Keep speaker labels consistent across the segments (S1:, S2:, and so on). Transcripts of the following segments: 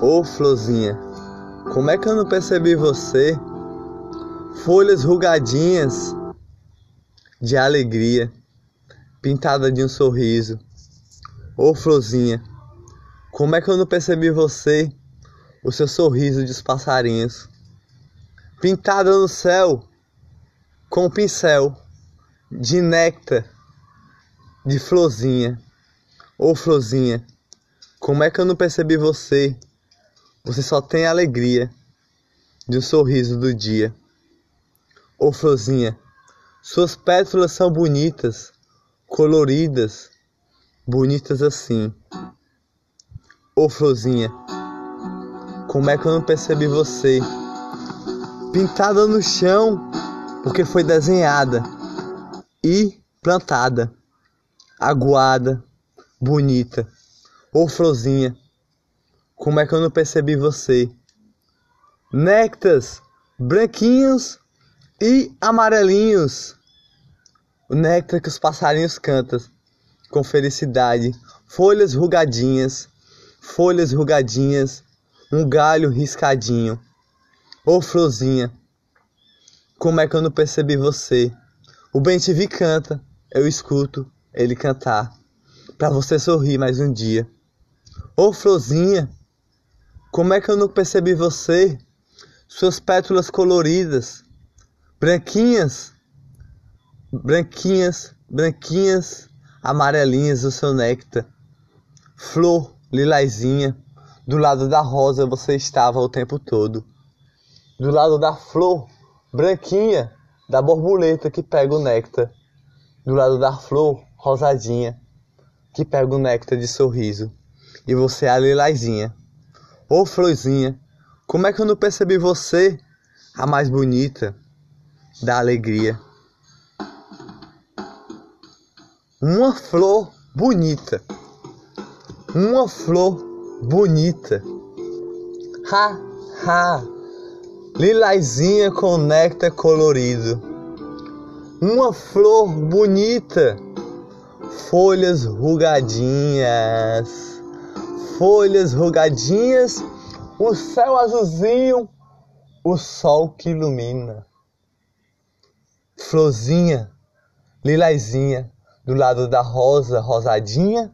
S1: Ô florzinha, como é que eu não percebi você? Folhas rugadinhas de alegria, pintada de um sorriso. Ô florzinha, como é que eu não percebi você? O seu sorriso de passarinhos, pintada no céu com um pincel de néctar de florzinha. Ô florzinha, como é que eu não percebi você? Você só tem alegria de um sorriso do dia. Ô florzinha, suas pétalas são bonitas, coloridas, bonitas assim. Ô florzinha, como é que eu não percebi você? Pintada no chão, porque foi desenhada e plantada, aguada, bonita. Ô florzinha, como é que eu não percebi você? Néctares branquinhos e amarelinhos. O néctar que os passarinhos cantam com felicidade. Folhas rugadinhas, folhas rugadinhas, um galho riscadinho. Ô florzinha, como é que eu não percebi você? O bem te vi canta, eu escuto ele cantar, para você sorrir mais um dia. Ô florzinha, como é que eu não percebi você? Suas pétalas coloridas, branquinhas, branquinhas, branquinhas, amarelinhas do seu néctar. Flor lilazinha, do lado da rosa você estava o tempo todo. Do lado da flor branquinha, da borboleta que pega o néctar. Do lado da flor rosadinha, que pega o néctar de sorriso. E você é a lilazinha. Ô florzinha, como é que eu não percebi você, a mais bonita da alegria? Uma flor bonita. Uma flor bonita. Ha, ha. Lilazinha com néctar colorido. Uma flor bonita. Folhas rugadinhas folhas rugadinhas, o céu azulzinho, o sol que ilumina. Florzinha, lilazinha, do lado da rosa rosadinha,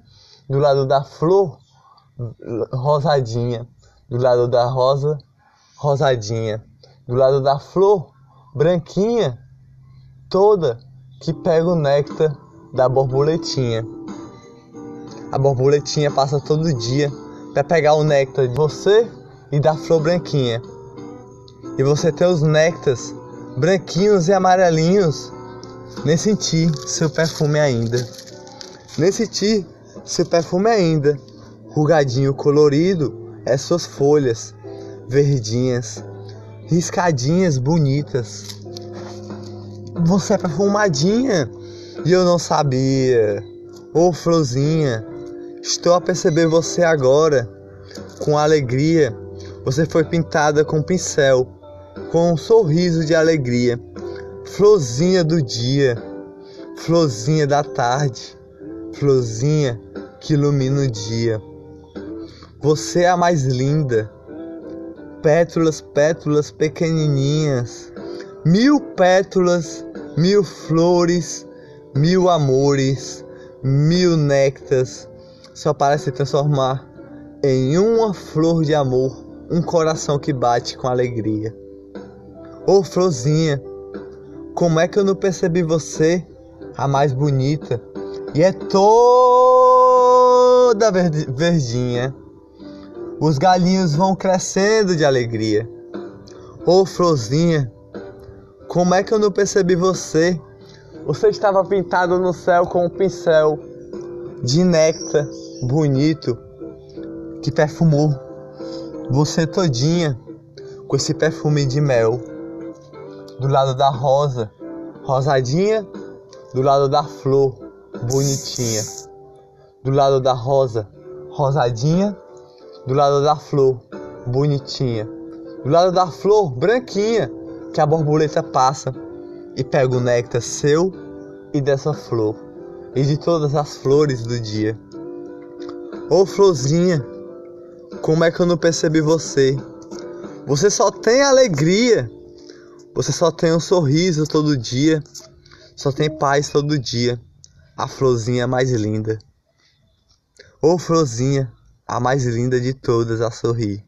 S1: do lado da flor rosadinha, do lado da rosa rosadinha, do lado da flor branquinha, toda que pega o néctar da borboletinha. A borboletinha passa todo dia para pegar o néctar de você e da flor branquinha. E você tem os néctares branquinhos e amarelinhos. Nem senti seu perfume ainda. Nem senti seu perfume ainda. Rugadinho colorido é suas folhas verdinhas, riscadinhas bonitas. Você é perfumadinha e eu não sabia. Ô oh, florzinha, Estou a perceber você agora, com alegria. Você foi pintada com pincel, com um sorriso de alegria. Florzinha do dia, florzinha da tarde, florzinha que ilumina o dia. Você é a mais linda. Pétalas, pétalas pequenininhas. Mil pétalas, mil flores, mil amores, mil néctares só para se transformar em uma flor de amor, um coração que bate com alegria. Ô oh, florzinha, como é que eu não percebi você, a mais bonita, e é toda verdinha? Os galinhos vão crescendo de alegria. Ô oh, florzinha, como é que eu não percebi você? Você estava pintado no céu com um pincel de néctar bonito que perfumou você todinha com esse perfume de mel. Do lado da rosa, rosadinha, do lado da flor, bonitinha. Do lado da rosa, rosadinha, do lado da flor, bonitinha. Do lado da flor, branquinha, que a borboleta passa e pega o néctar seu e dessa flor e de todas as flores do dia. Ô florzinha, Como é que eu não percebi você? Você só tem alegria. Você só tem um sorriso todo dia. Só tem paz todo dia. A florzinha mais linda. Ô florzinha, a mais linda de todas a sorrir.